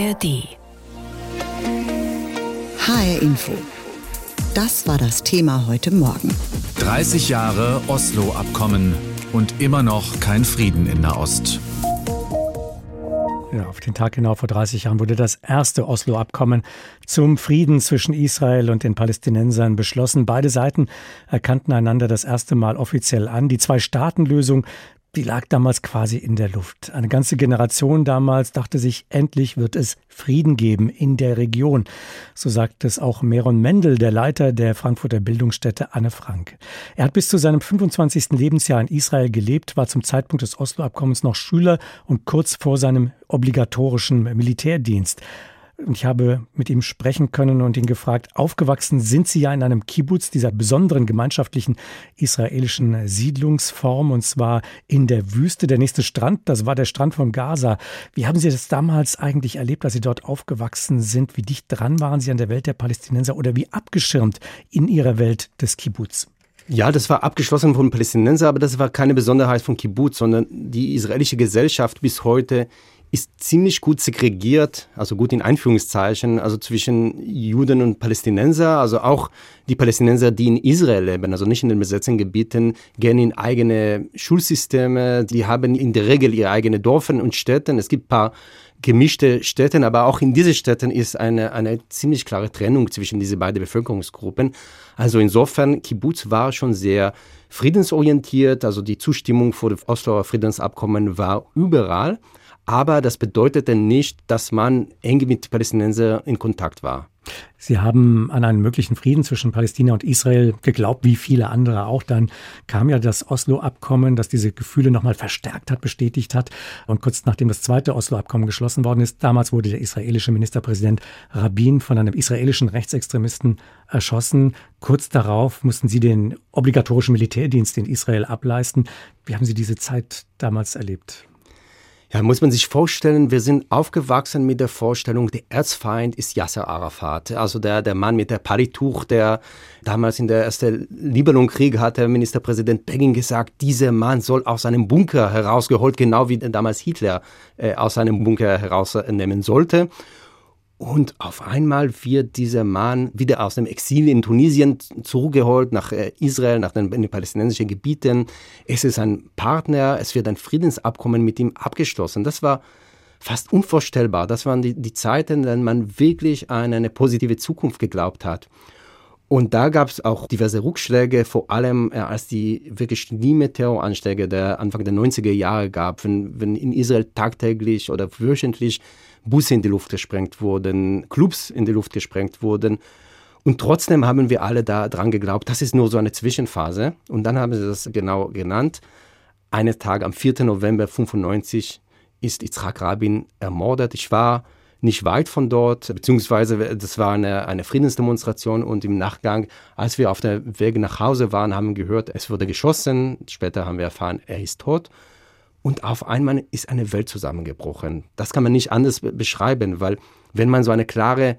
ARD. HR Info. Das war das Thema heute Morgen. 30 Jahre Oslo-Abkommen und immer noch kein Frieden in Nahost. Ja, auf den Tag genau vor 30 Jahren wurde das erste Oslo-Abkommen zum Frieden zwischen Israel und den Palästinensern beschlossen. Beide Seiten erkannten einander das erste Mal offiziell an. Die Zwei-Staaten-Lösung die lag damals quasi in der Luft. Eine ganze Generation damals dachte sich, endlich wird es Frieden geben in der Region. So sagt es auch Meron Mendel, der Leiter der Frankfurter Bildungsstätte Anne Frank. Er hat bis zu seinem 25. Lebensjahr in Israel gelebt, war zum Zeitpunkt des Oslo-Abkommens noch Schüler und kurz vor seinem obligatorischen Militärdienst. Ich habe mit ihm sprechen können und ihn gefragt, aufgewachsen sind Sie ja in einem Kibbutz, dieser besonderen gemeinschaftlichen israelischen Siedlungsform, und zwar in der Wüste. Der nächste Strand, das war der Strand von Gaza. Wie haben Sie das damals eigentlich erlebt, als Sie dort aufgewachsen sind? Wie dicht dran waren Sie an der Welt der Palästinenser oder wie abgeschirmt in Ihrer Welt des Kibbutz? Ja, das war abgeschlossen von Palästinensern, aber das war keine Besonderheit von Kibbutz, sondern die israelische Gesellschaft bis heute ist ziemlich gut segregiert, also gut in Einführungszeichen, also zwischen Juden und Palästinenser, also auch die Palästinenser, die in Israel leben, also nicht in den besetzten Gebieten, gehen in eigene Schulsysteme, die haben in der Regel ihre eigenen Dörfer und Städte. Es gibt ein paar gemischte Städte, aber auch in diesen Städten ist eine, eine ziemlich klare Trennung zwischen diesen beiden Bevölkerungsgruppen. Also insofern, Kibbutz war schon sehr friedensorientiert, also die Zustimmung vor dem Osloer Friedensabkommen war überall. Aber das bedeutete nicht, dass man eng mit Palästinensern in Kontakt war. Sie haben an einen möglichen Frieden zwischen Palästina und Israel geglaubt, wie viele andere auch. Dann kam ja das Oslo-Abkommen, das diese Gefühle nochmal verstärkt hat, bestätigt hat. Und kurz nachdem das zweite Oslo-Abkommen geschlossen worden ist, damals wurde der israelische Ministerpräsident Rabin von einem israelischen Rechtsextremisten erschossen. Kurz darauf mussten Sie den obligatorischen Militärdienst in Israel ableisten. Wie haben Sie diese Zeit damals erlebt? Ja, muss man sich vorstellen, wir sind aufgewachsen mit der Vorstellung, der Erzfeind ist Yasser Arafat. Also der, der Mann mit der Palituch, der damals in der ersten Libanonkrieg hat der Ministerpräsident Begin gesagt, dieser Mann soll aus seinem Bunker herausgeholt, genau wie damals Hitler äh, aus seinem Bunker herausnehmen sollte. Und auf einmal wird dieser Mann wieder aus dem Exil in Tunesien zurückgeholt nach äh, Israel, nach den, den, palästinensischen Gebieten. Es ist ein Partner, es wird ein Friedensabkommen mit ihm abgeschlossen. Das war fast unvorstellbar. Das waren die, die Zeiten, in denen man wirklich an eine positive Zukunft geglaubt hat. Und da gab es auch diverse Rückschläge, vor allem äh, als die wirklich schlimme Terroranschläge der Anfang der 90er Jahre gab, wenn, wenn in Israel tagtäglich oder wöchentlich Busse in die Luft gesprengt wurden, Clubs in die Luft gesprengt wurden. Und trotzdem haben wir alle da dran geglaubt, das ist nur so eine Zwischenphase. Und dann haben sie das genau genannt. Einen Tag am 4. November 1995 ist Yitzhak Rabin ermordet. Ich war nicht weit von dort, beziehungsweise das war eine, eine Friedensdemonstration und im Nachgang, als wir auf der Weg nach Hause waren, haben wir gehört, es wurde geschossen. Später haben wir erfahren, er ist tot. Und auf einmal ist eine Welt zusammengebrochen. Das kann man nicht anders beschreiben, weil wenn man so eine klare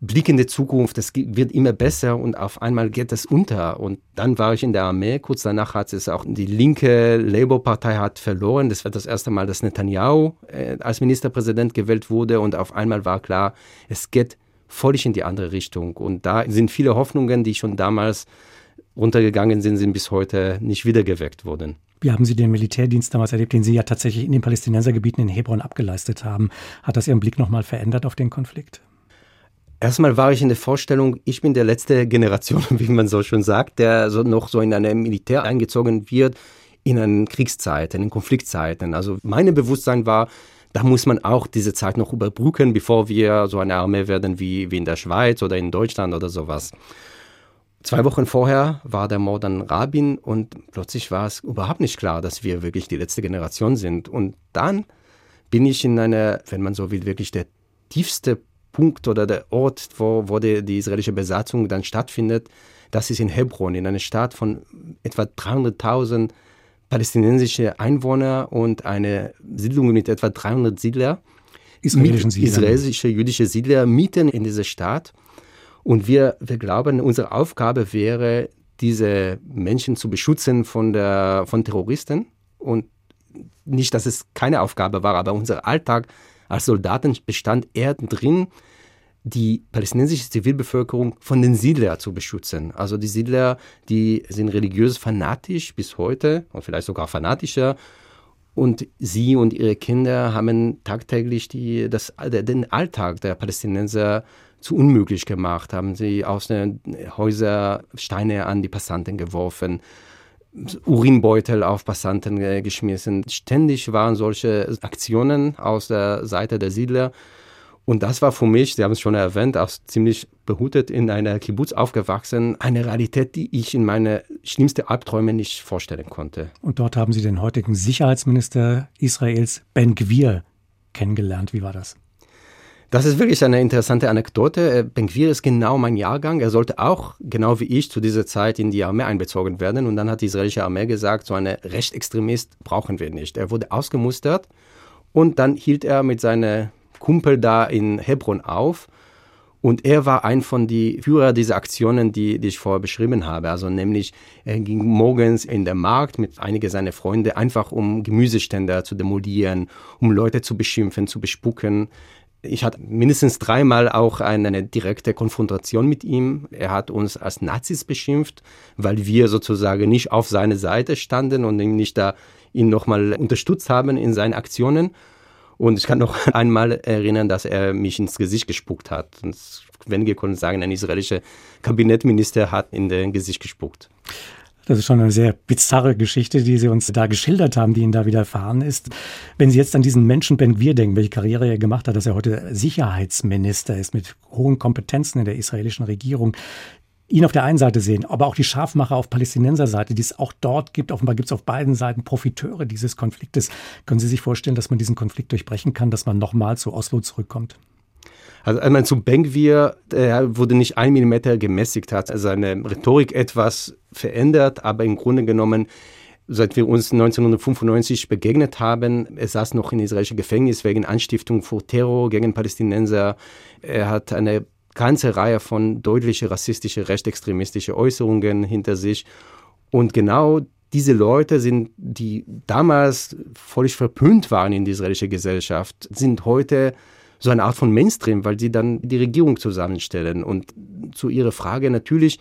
Blick in die Zukunft, es wird immer besser und auf einmal geht es unter. Und dann war ich in der Armee. Kurz danach hat es auch die linke Labour-Partei hat verloren. Das war das erste Mal, dass Netanyahu äh, als Ministerpräsident gewählt wurde. Und auf einmal war klar, es geht völlig in die andere Richtung. Und da sind viele Hoffnungen, die schon damals runtergegangen sind, sind bis heute nicht wiedergeweckt worden. Wie haben Sie den Militärdienst damals erlebt, den Sie ja tatsächlich in den Palästinensergebieten in Hebron abgeleistet haben? Hat das Ihren Blick nochmal verändert auf den Konflikt? Erstmal war ich in der Vorstellung, ich bin der letzte Generation, wie man so schon sagt, der so noch so in eine Militär eingezogen wird, in einen Kriegszeiten, in Konfliktzeiten. Also mein Bewusstsein war, da muss man auch diese Zeit noch überbrücken, bevor wir so eine Armee werden wie, wie in der Schweiz oder in Deutschland oder sowas. Zwei Wochen vorher war der Mord an Rabin und plötzlich war es überhaupt nicht klar, dass wir wirklich die letzte Generation sind. Und dann bin ich in einer, wenn man so will, wirklich der tiefste Punkt oder der Ort, wo, wo die, die israelische Besatzung dann stattfindet. Das ist in Hebron, in einer Stadt von etwa 300.000 palästinensische Einwohner und eine Siedlung mit etwa 300 Siedler. Israelische Siedler. Israelische jüdische Siedler mitten in dieser Stadt. Und wir, wir glauben, unsere Aufgabe wäre, diese Menschen zu beschützen von, der, von Terroristen. Und nicht, dass es keine Aufgabe war, aber unser Alltag als Soldaten bestand er drin, die palästinensische Zivilbevölkerung von den Siedlern zu beschützen. Also die Siedler, die sind religiös fanatisch bis heute und vielleicht sogar fanatischer. Und sie und ihre Kinder haben tagtäglich die, das, den Alltag der Palästinenser zu unmöglich gemacht, haben sie aus den Häusern Steine an die Passanten geworfen, Urinbeutel auf Passanten geschmissen. Ständig waren solche Aktionen aus der Seite der Siedler. Und das war für mich, Sie haben es schon erwähnt, auch ziemlich behutet in einer Kibbutz aufgewachsen, eine Realität, die ich in meine schlimmsten Albträume nicht vorstellen konnte. Und dort haben Sie den heutigen Sicherheitsminister Israels Ben Gwir kennengelernt. Wie war das? Das ist wirklich eine interessante Anekdote. Äh, Ben Gwir ist genau mein Jahrgang. Er sollte auch, genau wie ich, zu dieser Zeit in die Armee einbezogen werden. Und dann hat die israelische Armee gesagt, so eine Rechtsextremist brauchen wir nicht. Er wurde ausgemustert und dann hielt er mit seiner Kumpel da in Hebron auf. Und er war ein von den Führer dieser Aktionen, die, die ich vorher beschrieben habe. Also nämlich, er ging morgens in den Markt mit einigen seiner Freunde, einfach um Gemüseständer zu demolieren, um Leute zu beschimpfen, zu bespucken. Ich hatte mindestens dreimal auch eine direkte Konfrontation mit ihm. Er hat uns als Nazis beschimpft, weil wir sozusagen nicht auf seine Seite standen und ihn nicht da ihn nochmal unterstützt haben in seinen Aktionen. Und ich kann noch einmal erinnern, dass er mich ins Gesicht gespuckt hat. Und wenige konnten sagen, ein israelischer Kabinettminister hat in den Gesicht gespuckt. Das ist schon eine sehr bizarre Geschichte, die Sie uns da geschildert haben, die Ihnen da widerfahren ist. Wenn Sie jetzt an diesen Menschen Ben Gwir denken, welche Karriere er gemacht hat, dass er heute Sicherheitsminister ist mit hohen Kompetenzen in der israelischen Regierung, ihn auf der einen Seite sehen, aber auch die Scharfmacher auf Palästinenserseite, die es auch dort gibt. Offenbar gibt es auf beiden Seiten Profiteure dieses Konfliktes. Können Sie sich vorstellen, dass man diesen Konflikt durchbrechen kann, dass man nochmal zu Oslo zurückkommt? Also einmal zu Benguir, er wurde nicht ein Millimeter gemäßigt, hat seine Rhetorik etwas verändert, aber im Grunde genommen seit wir uns 1995 begegnet haben. Er saß noch in israelischen Gefängnis wegen Anstiftung vor Terror gegen Palästinenser. Er hat eine ganze Reihe von deutliche rassistische, rechtsextremistische Äußerungen hinter sich. Und genau diese Leute sind, die damals völlig verpönt waren in die israelische Gesellschaft, sind heute so eine Art von Mainstream, weil sie dann die Regierung zusammenstellen. Und zu Ihrer Frage natürlich,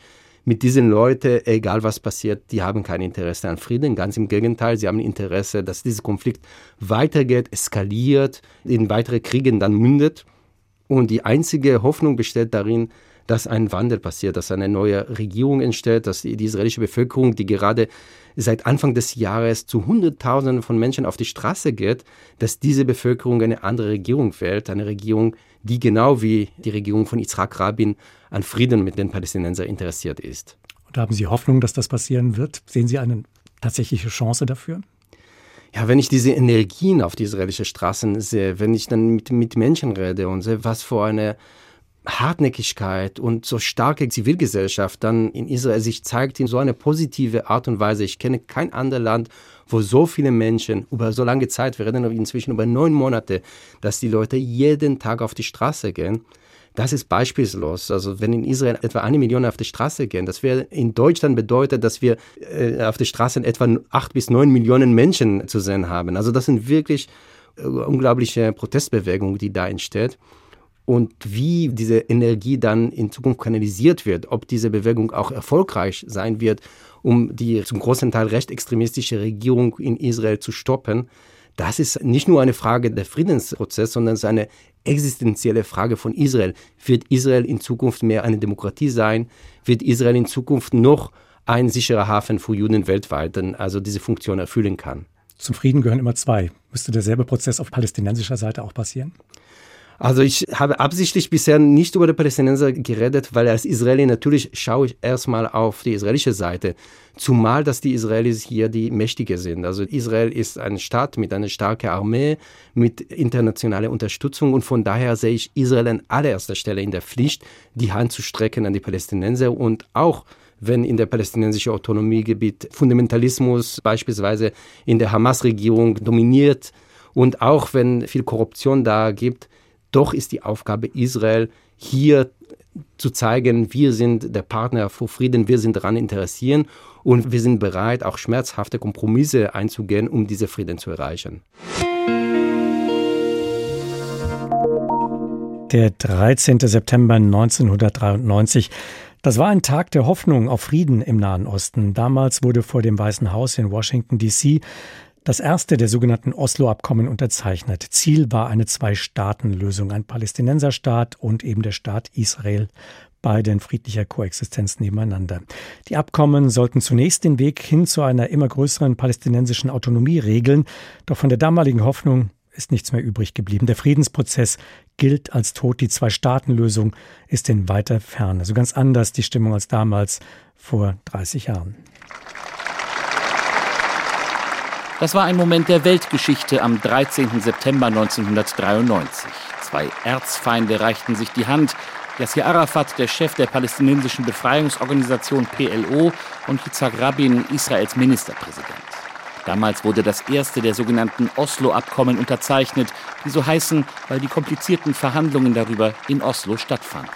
mit diesen Leuten, egal was passiert, die haben kein Interesse an Frieden. Ganz im Gegenteil, sie haben Interesse, dass dieser Konflikt weitergeht, eskaliert, in weitere Kriegen dann mündet. Und die einzige Hoffnung besteht darin, dass ein Wandel passiert, dass eine neue Regierung entsteht, dass die, israelische Bevölkerung, die gerade seit Anfang des Jahres zu Hunderttausenden von Menschen auf die Straße geht, dass diese Bevölkerung eine andere Regierung wählt, eine Regierung, die genau wie die Regierung von Yitzhak Rabin an Frieden mit den Palästinensern interessiert ist. Und haben Sie Hoffnung, dass das passieren wird? Sehen Sie eine tatsächliche Chance dafür? ja, wenn ich diese Energien auf die israelischen Straßen sehe, wenn ich dann mit, mit Menschen rede und sehe, was für eine Hartnäckigkeit und so starke Zivilgesellschaft dann in Israel sich zeigt in so eine positive Art und Weise. Ich kenne kein anderes Land, wo so viele Menschen über so lange Zeit, wir reden inzwischen über neun Monate, dass die Leute jeden Tag auf die Straße gehen das ist beispielslos. Also wenn in Israel etwa eine Million auf die Straße gehen, das wäre in Deutschland bedeutet, dass wir äh, auf den Straßen etwa acht bis neun Millionen Menschen zu sehen haben. Also das sind wirklich äh, unglaubliche Protestbewegungen, die da entsteht. Und wie diese Energie dann in Zukunft kanalisiert wird, ob diese Bewegung auch erfolgreich sein wird, um die zum großen Teil rechtsextremistische Regierung in Israel zu stoppen, das ist nicht nur eine Frage der Friedensprozess, sondern es ist eine existenzielle Frage von Israel. Wird Israel in Zukunft mehr eine Demokratie sein? Wird Israel in Zukunft noch ein sicherer Hafen für Juden weltweit, also diese Funktion erfüllen kann? Zum Frieden gehören immer zwei. Müsste derselbe Prozess auf palästinensischer Seite auch passieren? Also ich habe absichtlich bisher nicht über die Palästinenser geredet, weil als Israeli natürlich schaue ich erstmal auf die israelische Seite. Zumal, dass die Israelis hier die Mächtige sind. Also Israel ist ein Staat mit einer starken Armee, mit internationaler Unterstützung und von daher sehe ich Israel an allererster Stelle in der Pflicht, die Hand zu strecken an die Palästinenser und auch wenn in der palästinensischen Autonomiegebiet Fundamentalismus beispielsweise in der Hamas-Regierung dominiert und auch wenn viel Korruption da gibt, doch ist die Aufgabe Israel hier zu zeigen, wir sind der Partner für Frieden, wir sind daran interessiert und wir sind bereit, auch schmerzhafte Kompromisse einzugehen, um diese Frieden zu erreichen. Der 13. September 1993. Das war ein Tag der Hoffnung auf Frieden im Nahen Osten. Damals wurde vor dem Weißen Haus in Washington, D.C. das erste der sogenannten Oslo-Abkommen unterzeichnet. Ziel war eine Zwei-Staaten-Lösung, ein Palästinenserstaat und eben der Staat Israel beide in friedlicher Koexistenz nebeneinander. Die Abkommen sollten zunächst den Weg hin zu einer immer größeren palästinensischen Autonomie regeln, doch von der damaligen Hoffnung ist nichts mehr übrig geblieben. Der Friedensprozess gilt als tot. Die Zwei-Staaten-Lösung ist in weiter Ferne. Also ganz anders die Stimmung als damals vor 30 Jahren. Das war ein Moment der Weltgeschichte am 13. September 1993. Zwei Erzfeinde reichten sich die Hand. Yasser Arafat, der Chef der palästinensischen Befreiungsorganisation PLO, und Yitzhak Rabin, Israels Ministerpräsident. Damals wurde das erste der sogenannten Oslo-Abkommen unterzeichnet, die so heißen, weil die komplizierten Verhandlungen darüber in Oslo stattfanden.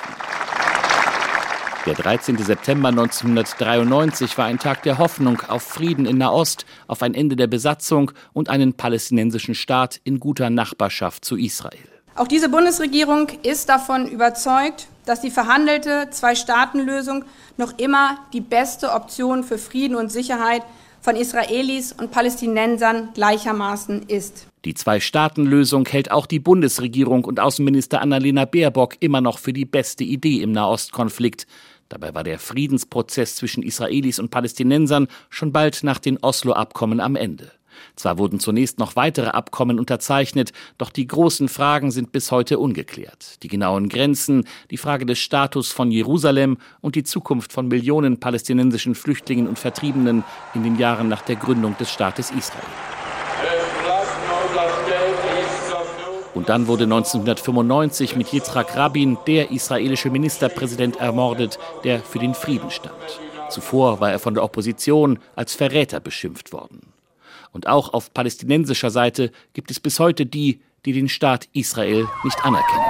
Der 13. September 1993 war ein Tag der Hoffnung auf Frieden in Nahost, auf ein Ende der Besatzung und einen palästinensischen Staat in guter Nachbarschaft zu Israel. Auch diese Bundesregierung ist davon überzeugt, dass die verhandelte Zwei-Staaten-Lösung noch immer die beste Option für Frieden und Sicherheit von Israelis und Palästinensern gleichermaßen ist. Die Zwei-Staaten-Lösung hält auch die Bundesregierung und Außenminister Annalena Baerbock immer noch für die beste Idee im Nahostkonflikt. Dabei war der Friedensprozess zwischen Israelis und Palästinensern schon bald nach den Oslo-Abkommen am Ende. Zwar wurden zunächst noch weitere Abkommen unterzeichnet, doch die großen Fragen sind bis heute ungeklärt. Die genauen Grenzen, die Frage des Status von Jerusalem und die Zukunft von Millionen palästinensischen Flüchtlingen und Vertriebenen in den Jahren nach der Gründung des Staates Israel. Und dann wurde 1995 mit Yitzhak Rabin der israelische Ministerpräsident ermordet, der für den Frieden stand. Zuvor war er von der Opposition als Verräter beschimpft worden. Und auch auf palästinensischer Seite gibt es bis heute die, die den Staat Israel nicht anerkennen.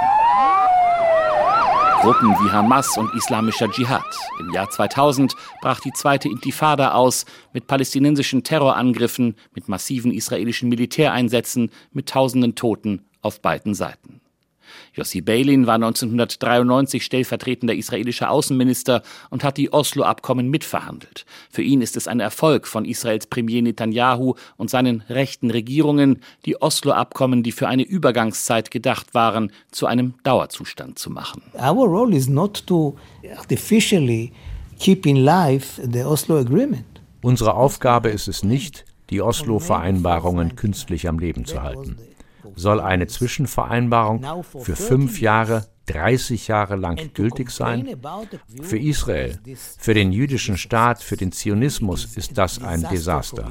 Gruppen wie Hamas und islamischer Dschihad. Im Jahr 2000 brach die zweite Intifada aus mit palästinensischen Terrorangriffen, mit massiven israelischen Militäreinsätzen, mit tausenden Toten auf beiden Seiten. Yossi Beilin war 1993 stellvertretender israelischer Außenminister und hat die Oslo-Abkommen mitverhandelt. Für ihn ist es ein Erfolg von Israels Premier Netanyahu und seinen rechten Regierungen, die Oslo-Abkommen, die für eine Übergangszeit gedacht waren, zu einem Dauerzustand zu machen. Our role is not to artificially keep in life the Oslo Agreement. Unsere Aufgabe ist es nicht, die Oslo-Vereinbarungen künstlich am Leben zu halten soll eine Zwischenvereinbarung für fünf Jahre 30 Jahre lang gültig sein? Für Israel, für den jüdischen Staat, für den Zionismus ist das ein Desaster.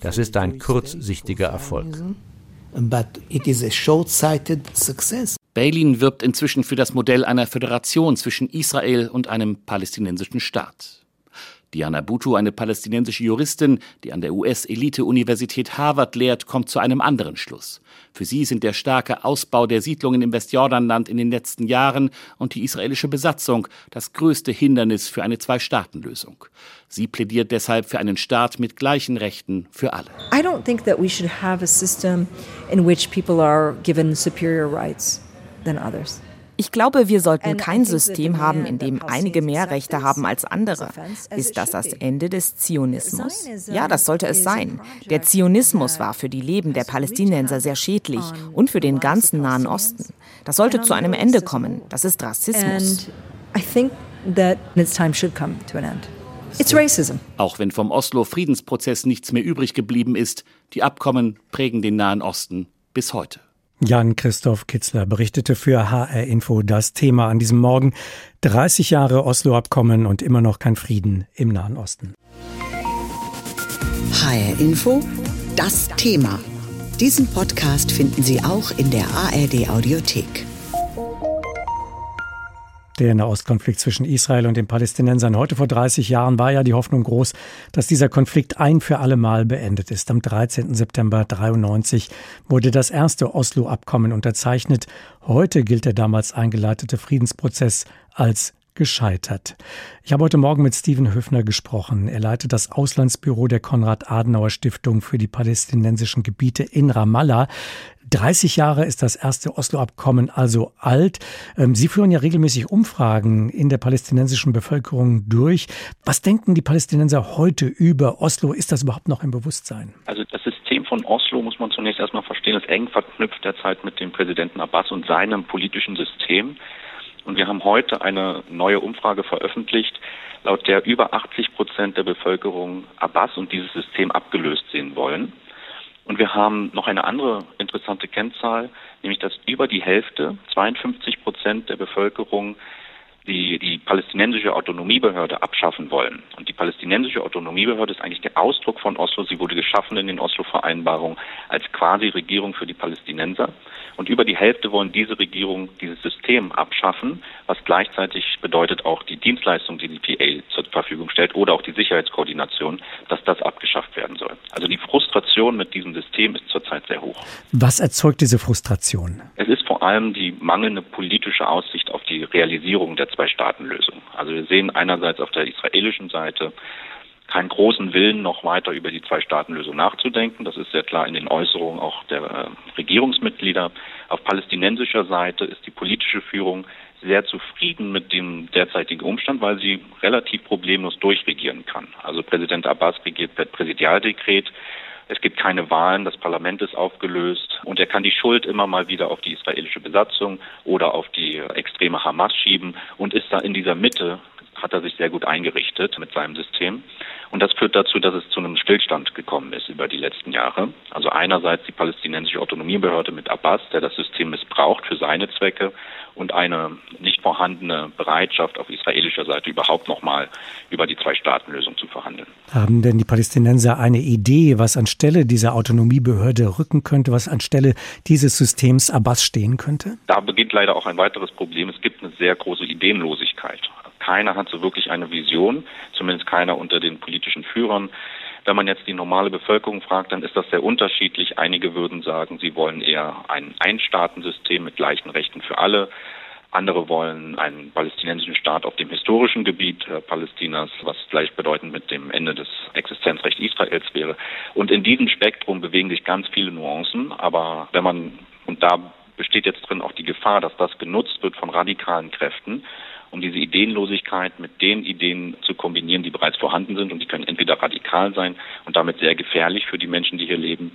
Das ist ein kurzsichtiger Erfolg. Bailin wirbt inzwischen für das Modell einer Föderation zwischen Israel und einem palästinensischen Staat. Diana Butu, eine palästinensische Juristin, die an der US-Elite-Universität Harvard lehrt, kommt zu einem anderen Schluss. Für sie sind der starke Ausbau der Siedlungen im Westjordanland in den letzten Jahren und die israelische Besatzung das größte Hindernis für eine Zwei-Staaten-Lösung. Sie plädiert deshalb für einen Staat mit gleichen Rechten für alle. I don't think that we should have a system in which people are given superior rights than others. Ich glaube, wir sollten kein System haben, in dem einige mehr Rechte haben als andere. Ist das das Ende des Zionismus? Ja, das sollte es sein. Der Zionismus war für die Leben der Palästinenser sehr schädlich und für den ganzen Nahen Osten. Das sollte zu einem Ende kommen. Das ist Rassismus. Auch wenn vom Oslo-Friedensprozess nichts mehr übrig geblieben ist, die Abkommen prägen den Nahen Osten bis heute. Jan-Christoph Kitzler berichtete für HR Info das Thema an diesem Morgen. 30 Jahre Oslo-Abkommen und immer noch kein Frieden im Nahen Osten. HR Info, das Thema. Diesen Podcast finden Sie auch in der ARD Audiothek. Der Nahostkonflikt zwischen Israel und den Palästinensern heute vor 30 Jahren war ja die Hoffnung groß, dass dieser Konflikt ein für alle Mal beendet ist. Am 13. September 93 wurde das erste Oslo-Abkommen unterzeichnet. Heute gilt der damals eingeleitete Friedensprozess als gescheitert. Ich habe heute Morgen mit Steven Höfner gesprochen. Er leitet das Auslandsbüro der Konrad-Adenauer-Stiftung für die palästinensischen Gebiete in Ramallah. 30 Jahre ist das erste Oslo-Abkommen also alt. Ähm, Sie führen ja regelmäßig Umfragen in der palästinensischen Bevölkerung durch. Was denken die Palästinenser heute über Oslo? Ist das überhaupt noch im Bewusstsein? Also das System von Oslo muss man zunächst erstmal verstehen, ist eng verknüpft derzeit mit dem Präsidenten Abbas und seinem politischen System. Und wir haben heute eine neue Umfrage veröffentlicht, laut der über 80 Prozent der Bevölkerung Abbas und dieses System abgelöst sehen wollen. Und wir haben noch eine andere interessante Kennzahl, nämlich dass über die Hälfte, 52 Prozent der Bevölkerung, die, die palästinensische Autonomiebehörde abschaffen wollen. Und die palästinensische Autonomiebehörde ist eigentlich der Ausdruck von Oslo. Sie wurde geschaffen in den Oslo-Vereinbarungen als quasi Regierung für die Palästinenser. Und über die Hälfte wollen diese Regierung dieses System abschaffen, was gleichzeitig bedeutet auch die Dienstleistung, die die PA zur Verfügung stellt oder auch die Sicherheitskoordination, dass das abgeschafft werden soll. Also die Frustration mit diesem System ist zurzeit sehr hoch. Was erzeugt diese Frustration? Es ist vor allem die mangelnde politische Aussicht auf die Realisierung der Zwei-Staaten-Lösung. Also wir sehen einerseits auf der israelischen Seite keinen großen Willen, noch weiter über die Zwei-Staaten-Lösung nachzudenken. Das ist sehr klar in den Äußerungen auch der äh, Regierungsmitglieder. Auf palästinensischer Seite ist die politische Führung sehr zufrieden mit dem derzeitigen Umstand, weil sie relativ problemlos durchregieren kann. Also Präsident Abbas regiert per Präsidialdekret. Es gibt keine Wahlen, das Parlament ist aufgelöst und er kann die Schuld immer mal wieder auf die israelische Besatzung oder auf die extreme Hamas schieben und ist da in dieser Mitte, hat er sich sehr gut eingerichtet mit seinem System. Und das führt dazu, dass es zu einem Stillstand gekommen ist über die letzten Jahre. Also einerseits die palästinensische Autonomiebehörde mit Abbas, der das System missbraucht für seine Zwecke und eine nicht vorhandene Bereitschaft auf israelischer Seite überhaupt nochmal über die Zwei-Staaten-Lösung zu verhandeln. Haben denn die Palästinenser eine Idee, was anstelle dieser Autonomiebehörde rücken könnte, was anstelle dieses Systems Abbas stehen könnte? Da beginnt leider auch ein weiteres Problem. Es gibt eine sehr große Ideenlosigkeit. Keiner hat so wirklich eine Vision, zumindest keiner unter den politischen Führern. Wenn man jetzt die normale Bevölkerung fragt, dann ist das sehr unterschiedlich. Einige würden sagen, sie wollen eher ein Einstaatensystem mit gleichen Rechten für alle. Andere wollen einen palästinensischen Staat auf dem historischen Gebiet äh, Palästinas, was gleichbedeutend mit dem Ende des Existenzrechts Israels wäre. Und in diesem Spektrum bewegen sich ganz viele Nuancen. Aber wenn man, und da besteht jetzt drin auch die Gefahr, dass das genutzt wird von radikalen Kräften, um diese Ideenlosigkeit mit den Ideen zu kombinieren, die bereits vorhanden sind. Und die können entweder radikal sein und damit sehr gefährlich für die Menschen, die hier leben,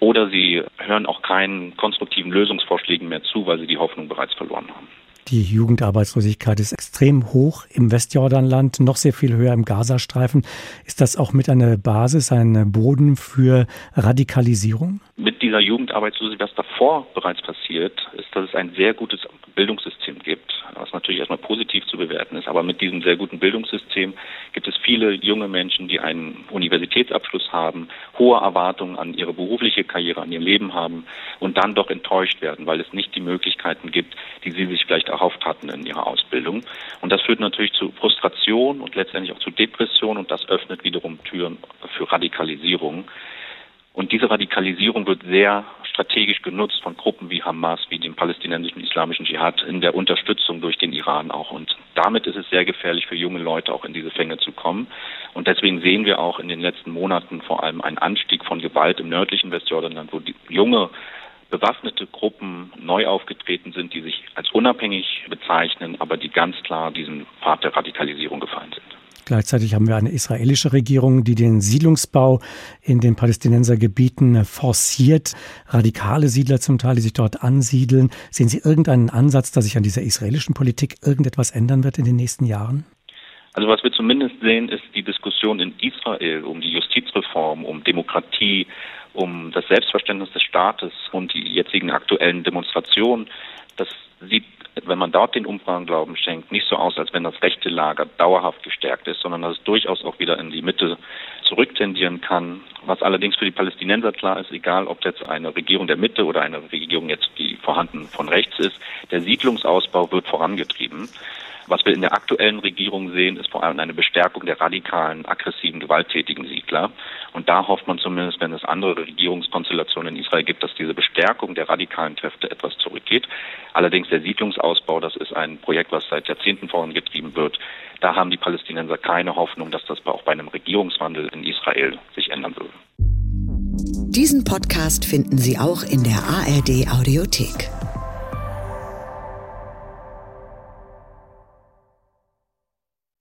oder sie hören auch keinen konstruktiven Lösungsvorschlägen mehr zu, weil sie die Hoffnung bereits verloren haben. Die Jugendarbeitslosigkeit ist extrem hoch im Westjordanland, noch sehr viel höher im Gazastreifen. Ist das auch mit einer Basis, ein Boden für Radikalisierung? Mit dieser Jugendarbeitslosigkeit, was davor bereits passiert, ist, dass es ein sehr gutes Bildungssystem gibt, was natürlich erstmal positiv zu bewerten ist. Aber mit diesem sehr guten Bildungssystem gibt es viele junge Menschen, die einen Universitätsabschluss haben, hohe Erwartungen an ihre berufliche Karriere, an ihr Leben haben und dann doch enttäuscht werden, weil es nicht die Möglichkeiten gibt, die sie sich vielleicht erhofft hatten in ihrer Ausbildung. Und das führt natürlich zu Frustration und letztendlich auch zu Depression und das öffnet wiederum Türen für Radikalisierung. Und diese Radikalisierung wird sehr strategisch genutzt von Gruppen wie Hamas, wie dem palästinensischen islamischen Dschihad in der Unterstützung durch den Iran auch. Und damit ist es sehr gefährlich für junge Leute auch in diese Fänge zu kommen. Und deswegen sehen wir auch in den letzten Monaten vor allem einen Anstieg von Gewalt im nördlichen Westjordanland, wo die junge bewaffnete Gruppen neu aufgetreten sind, die sich als unabhängig bezeichnen, aber die ganz klar diesen Pfad der Radikalisierung gefallen sind. Gleichzeitig haben wir eine israelische Regierung, die den Siedlungsbau in den Palästinensergebieten forciert. Radikale Siedler zum Teil, die sich dort ansiedeln. Sehen Sie irgendeinen Ansatz, dass sich an dieser israelischen Politik irgendetwas ändern wird in den nächsten Jahren? Also was wir zumindest sehen, ist die Diskussion in Israel um die Justizreform, um Demokratie, um das Selbstverständnis des Staates und die jetzigen aktuellen Demonstrationen. Das sieht wenn man dort den Umfragen Glauben schenkt, nicht so aus, als wenn das rechte Lager dauerhaft gestärkt ist, sondern dass es durchaus auch wieder in die Mitte zurücktendieren kann. Was allerdings für die Palästinenser klar ist, egal ob jetzt eine Regierung der Mitte oder eine Regierung jetzt, die vorhanden von rechts ist, der Siedlungsausbau wird vorangetrieben. Was wir in der aktuellen Regierung sehen, ist vor allem eine Bestärkung der radikalen, aggressiven, gewalttätigen Siedler. Und da hofft man zumindest, wenn es andere Regierungskonstellationen in Israel gibt, dass diese Bestärkung der radikalen Kräfte etwas zurückgeht. Allerdings der Siedlungsausbau, das ist ein Projekt, was seit Jahrzehnten vorangetrieben wird. Da haben die Palästinenser keine Hoffnung, dass das auch bei einem Regierungswandel in Israel sich ändern würde. Diesen Podcast finden Sie auch in der ARD Audiothek.